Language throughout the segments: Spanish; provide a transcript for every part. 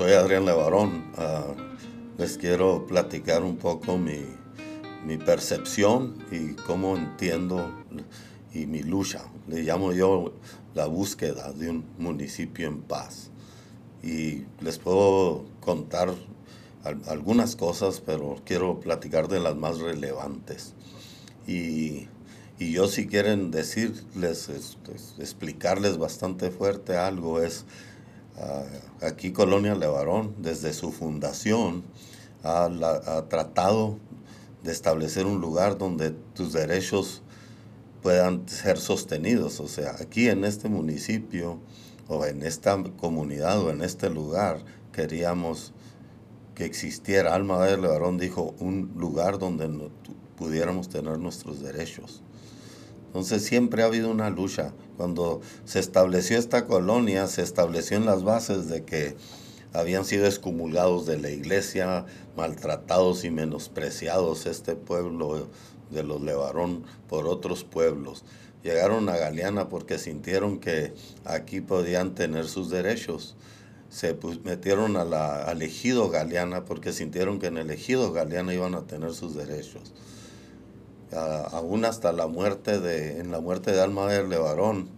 soy Adrián Levarón. Ah, les quiero platicar un poco mi, mi, percepción y cómo entiendo y mi lucha. Le llamo yo la búsqueda de un municipio en paz. Y les puedo contar algunas cosas, pero quiero platicar de las más relevantes. Y, y yo si quieren decirles, este, explicarles bastante fuerte algo, es Ah, aquí Colonia Levarón, desde su fundación, ha, tratado de establecer un lugar donde tus derechos puedan ser sostenidos. O sea, aquí en este municipio o en esta comunidad o en este lugar queríamos que existiera, Alma de Levarón dijo, un lugar donde pudiéramos tener nuestros derechos. Entonces siempre ha habido una lucha. Cuando se estableció esta colonia, se estableció en las bases de que habían sido excomulgados de la iglesia, maltratados y menospreciados este pueblo de los Levarón por otros pueblos. Llegaron a Galeana porque sintieron que aquí podían tener sus derechos. Se metieron a la, al ejido Galeana porque sintieron que en el ejido Galeana iban a tener sus derechos aún hasta la muerte de, en la muerte de Alma de Levarón,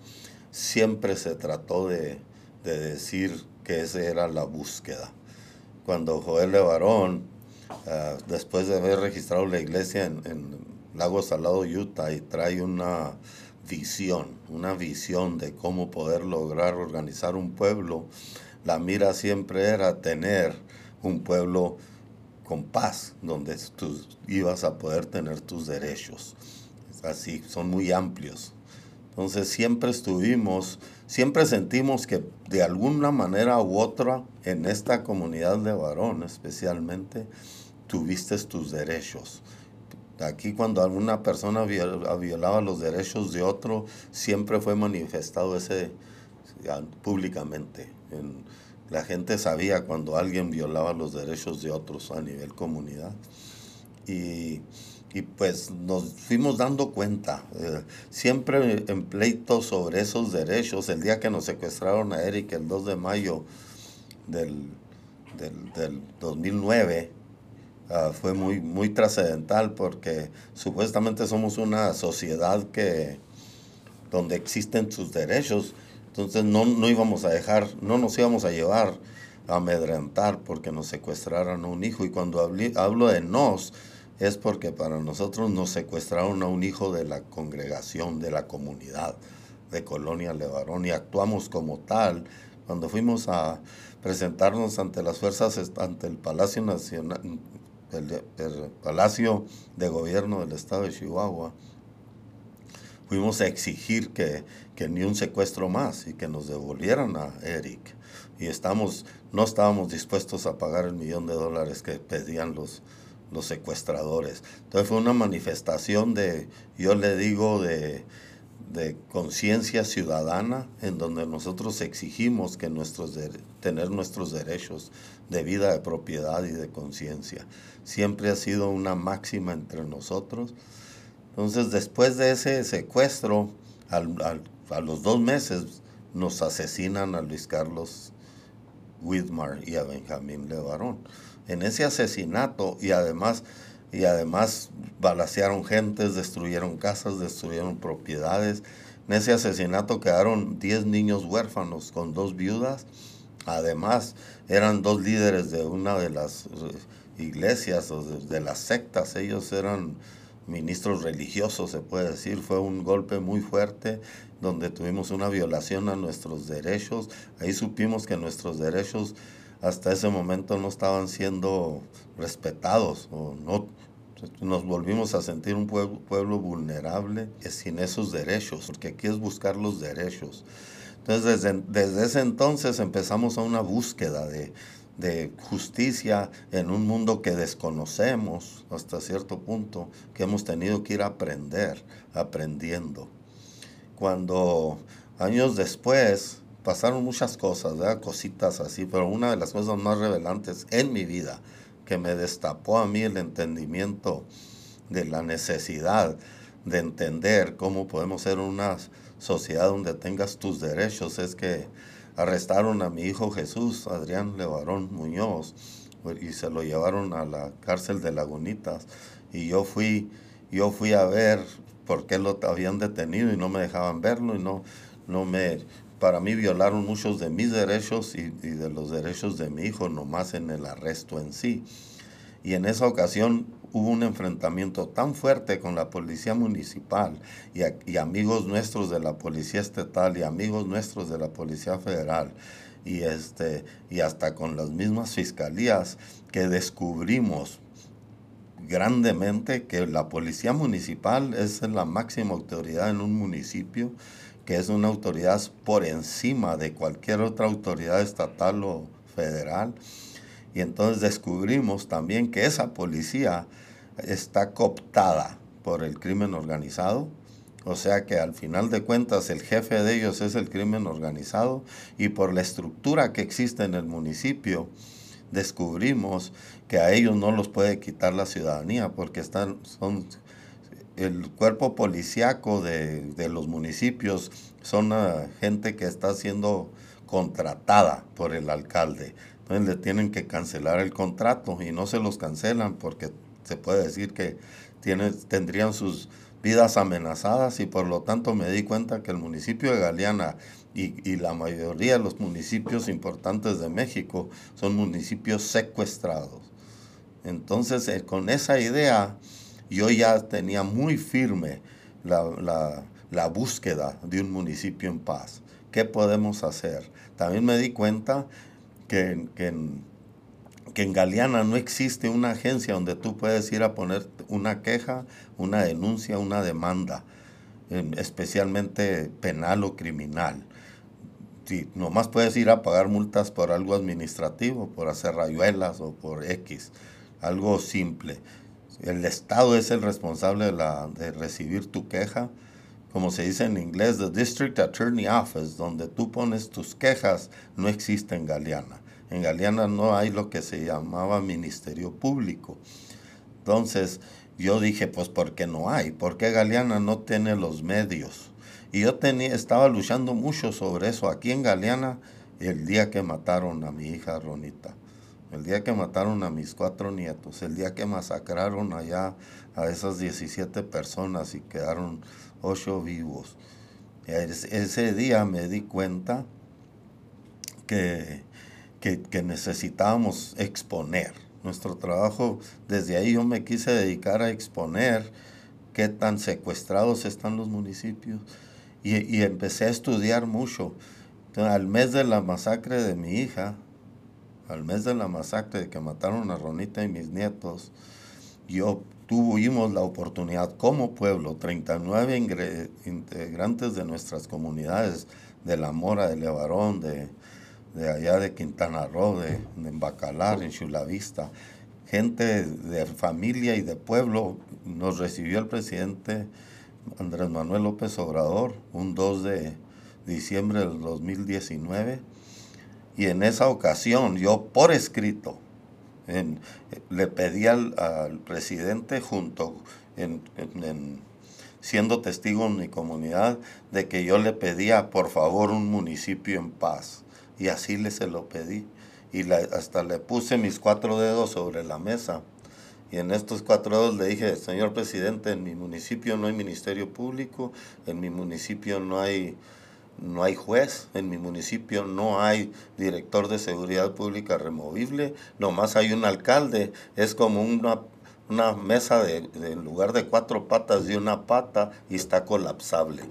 siempre se trató de, decir que esa era la búsqueda. Cuando Joel Levarón, uh, después de haber registrado la iglesia en, en, Lago Salado, Utah, y trae una visión, una visión de cómo poder lograr organizar un pueblo, la mira siempre era tener un pueblo con paz, donde tú ibas a poder tener tus derechos. Así, son muy amplios. Entonces siempre estuvimos, siempre sentimos que de alguna manera u otra en esta comunidad de varón especialmente, tuviste tus derechos. Aquí cuando alguna persona violaba los derechos de otro, siempre fue manifestado ese públicamente. En, la gente sabía cuando alguien violaba los derechos de otros a nivel comunidad. Y, pues nos fuimos dando cuenta, eh, siempre en pleitos sobre esos derechos, el día que nos secuestraron a Eric, el 2 de mayo del, del, 2009, ah, fue muy, muy trascendental porque supuestamente somos una sociedad que donde existen sus derechos entonces no, no íbamos a dejar, no nos íbamos a llevar a amedrentar porque nos secuestraran a un hijo. Y cuando hablo de nos, es porque para nosotros nos secuestraron a un hijo de la congregación, de la comunidad de Colonia Levarón y actuamos como tal. Cuando fuimos a presentarnos ante las fuerzas, ante el Palacio Nacional, el Palacio de Gobierno del Estado de Chihuahua, fuimos a exigir que, ni un secuestro más y que nos devolvieran a Eric. Y estamos, no estábamos dispuestos a pagar el millón de dólares que pedían los, los secuestradores. Entonces fue una manifestación de, yo le digo, de, de conciencia ciudadana en donde nosotros exigimos que nuestros tener nuestros derechos de vida, de propiedad y de conciencia. Siempre ha sido una máxima entre nosotros entonces, después de ese secuestro, a los dos meses nos asesinan a Luis Carlos Whitmar y a Benjamín Levarón. En ese asesinato y además, y además balacearon gentes, destruyeron casas, destruyeron propiedades. En ese asesinato quedaron 10 niños huérfanos con dos viudas. Además, eran dos líderes de una de las eh, iglesias o de las sectas. Ellos eran ministros religiosos, se puede decir. Fue un golpe muy fuerte donde tuvimos una violación a nuestros derechos. Ahí supimos que nuestros derechos hasta ese momento no estaban siendo respetados o no nos volvimos a sentir un pueblo, pueblo vulnerable sin esos derechos, porque aquí es buscar los derechos. Entonces, desde, desde ese entonces empezamos a una búsqueda de, de justicia en un mundo que desconocemos hasta cierto punto, que hemos tenido que ir a aprender, aprendiendo. Cuando años después pasaron muchas cosas, cositas así, pero una de las cosas más revelantes en mi vida, que me destapó a mí el entendimiento de la necesidad de entender cómo podemos ser una sociedad donde tengas tus derechos, es que arrestaron a mi hijo Jesús, Adrián Levarón Muñoz, y se lo llevaron a la cárcel de Lagunitas. Y yo fui, yo fui a ver por qué lo habían detenido y no me dejaban verlo y no, no me, para mí violaron muchos de mis derechos y, y de los derechos de mi hijo, nomás en el arresto en sí. Y en esa ocasión hubo un enfrentamiento tan fuerte con la policía municipal y, amigos nuestros de la policía estatal y amigos nuestros de la policía federal y, este, y hasta con las mismas fiscalías que descubrimos grandemente que la policía municipal es la máxima autoridad en un municipio, que es una autoridad por encima de cualquier otra autoridad estatal o federal. Y entonces descubrimos también que esa policía está cooptada por el crimen organizado. O sea que al final de cuentas el jefe de ellos es el crimen organizado y por la estructura que existe en el municipio descubrimos que a ellos no los puede quitar la ciudadanía porque están, son el cuerpo policíaco de, de los municipios son gente que está siendo contratada por el alcalde. Entonces le tienen que cancelar el contrato y no se los cancelan porque se puede decir que tiene, tendrían sus vidas amenazadas y por lo tanto me di cuenta que el municipio de Galeana y, y, la mayoría de los municipios importantes de México son municipios secuestrados. Entonces, eh, con esa idea, yo ya tenía muy firme la, la, la, búsqueda de un municipio en paz. ¿Qué podemos hacer? También me di cuenta que, que en, que en Galeana no existe una agencia donde tú puedes ir a poner una queja, una denuncia, una demanda, especialmente penal o criminal. Sí, nomás puedes ir a pagar multas por algo administrativo, por hacer rayuelas o por X, algo simple. El Estado es el responsable de, la, de recibir tu queja, como se dice en inglés, the District Attorney Office, donde tú pones tus quejas, no existe en Galeana. En Galeana no hay lo que se llamaba ministerio público. Entonces yo dije, pues ¿por qué no hay? ¿Por qué Galeana no tiene los medios? Y yo tenía, estaba luchando mucho sobre eso aquí en Galeana el día que mataron a mi hija Ronita, el día que mataron a mis cuatro nietos, el día que masacraron allá a esas 17 personas y quedaron ocho vivos. Ese día me di cuenta que que, necesitábamos exponer. Nuestro trabajo, desde ahí yo me quise dedicar a exponer qué tan secuestrados están los municipios y, empecé a estudiar mucho. al mes de la masacre de mi hija, al mes de la masacre de que mataron a Ronita y mis nietos, yo tuvimos la oportunidad como pueblo, 39 integrantes de nuestras comunidades, de La Mora, de Levarón, de, de allá de Quintana Roo, de, en Bacalar, en Chulavista, gente de familia y de pueblo, nos recibió el presidente Andrés Manuel López Obrador un 2 de diciembre del 2019 y en esa ocasión yo por escrito le pedí al, presidente junto siendo testigo en mi comunidad de que yo le pedía por favor un municipio en paz y así le se lo pedí. Y hasta le puse mis cuatro dedos sobre la mesa. Y en estos cuatro dedos le dije, señor presidente, en mi municipio no hay ministerio público, en mi municipio no hay, no hay juez, en mi municipio no hay director de seguridad pública removible, nomás hay un alcalde, es como una, una mesa de, de, en lugar de cuatro patas de una pata y está colapsable.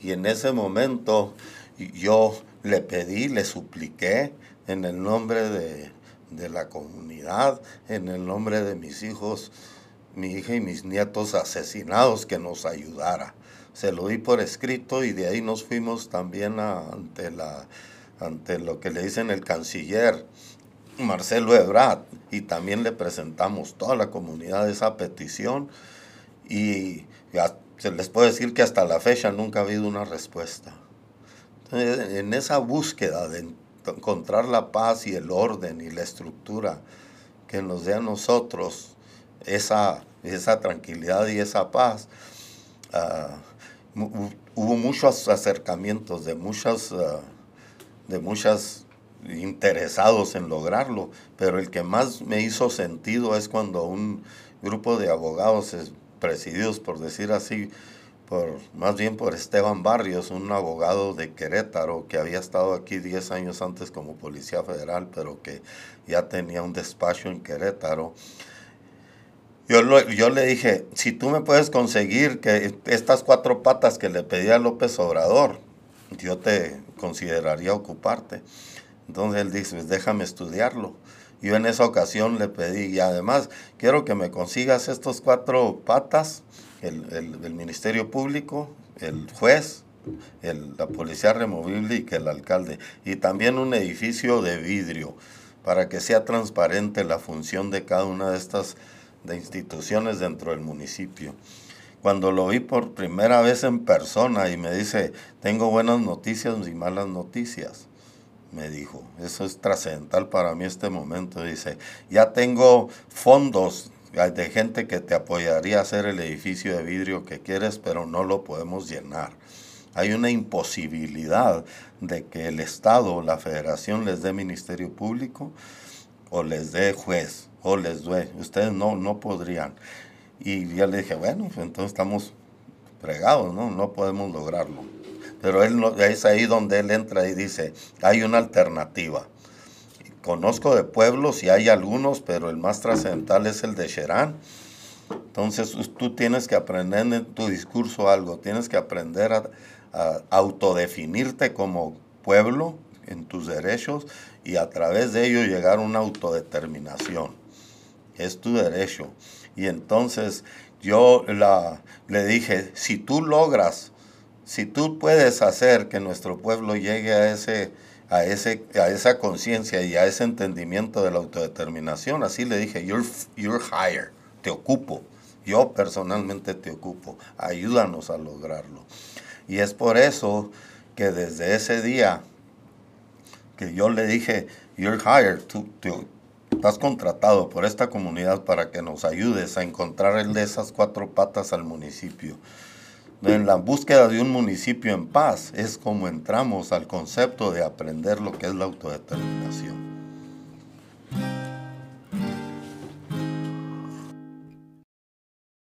Y en ese momento yo le pedí, le supliqué en el nombre de, la comunidad, en el nombre de mis hijos, mi hija y mis nietos asesinados, que nos ayudara. Se lo di por escrito y de ahí nos fuimos también ante, la, ante lo que le dicen el canciller Marcelo Ebrard y también le presentamos toda la comunidad esa petición y se les puedo decir que hasta la fecha nunca ha habido una respuesta en esa búsqueda de encontrar la paz y el orden y la estructura que nos dé a nosotros esa, esa tranquilidad y esa paz, uh, hubo muchos acercamientos de muchas, uh, de muchas interesados en lograrlo, pero el que más me hizo sentido es cuando un grupo de abogados presididos, por decir así, por, más bien por Esteban Barrios, un abogado de Querétaro que había estado aquí 10 años antes como policía federal, pero que ya tenía un despacho en Querétaro. Yo, yo le dije, si tú me puedes conseguir que estas cuatro patas que le pedí a López Obrador, yo te consideraría ocuparte. Entonces él dice, pues déjame estudiarlo. Yo en esa ocasión le pedí, y además quiero que me consigas estos cuatro patas, el, el, Ministerio Público, el juez, el, la policía removible y que el alcalde. Y también un edificio de vidrio para que sea transparente la función de cada una de estas de instituciones dentro del municipio. Cuando lo vi por primera vez en persona y me dice, tengo buenas noticias y malas noticias me dijo. Eso es trascendental para mí este momento. Dice, ya tengo fondos de gente que te apoyaría a hacer el edificio de vidrio que quieres, pero no lo podemos llenar. Hay una imposibilidad de que el Estado o la Federación les dé Ministerio Público o les dé juez o les dé. Ustedes no, no podrían. Y ya le dije, bueno, pues entonces estamos fregados, ¿no? No podemos lograrlo. Pero él es ahí donde él entra y dice, hay una alternativa. Conozco de pueblos y hay algunos, pero el más trascendental es el de Sherán. Entonces tú tienes que aprender en tu discurso algo, tienes que aprender a, autodefinirte como pueblo en tus derechos y a través de ello llegar a una autodeterminación. Es tu derecho. Y entonces yo la, le dije, si tú logras si tú puedes hacer que nuestro pueblo llegue a, ese, a, ese, a esa conciencia y a ese entendimiento de la autodeterminación, así le dije, you're, you're hired, te ocupo, yo personalmente te ocupo, ayúdanos a lograrlo. Y es por eso que desde ese día que yo le dije, you're hired, tú, estás contratado por esta comunidad para que nos ayudes a encontrar el de esas cuatro patas al municipio en la búsqueda de un municipio en paz es como entramos al concepto de aprender lo que es la autodeterminación.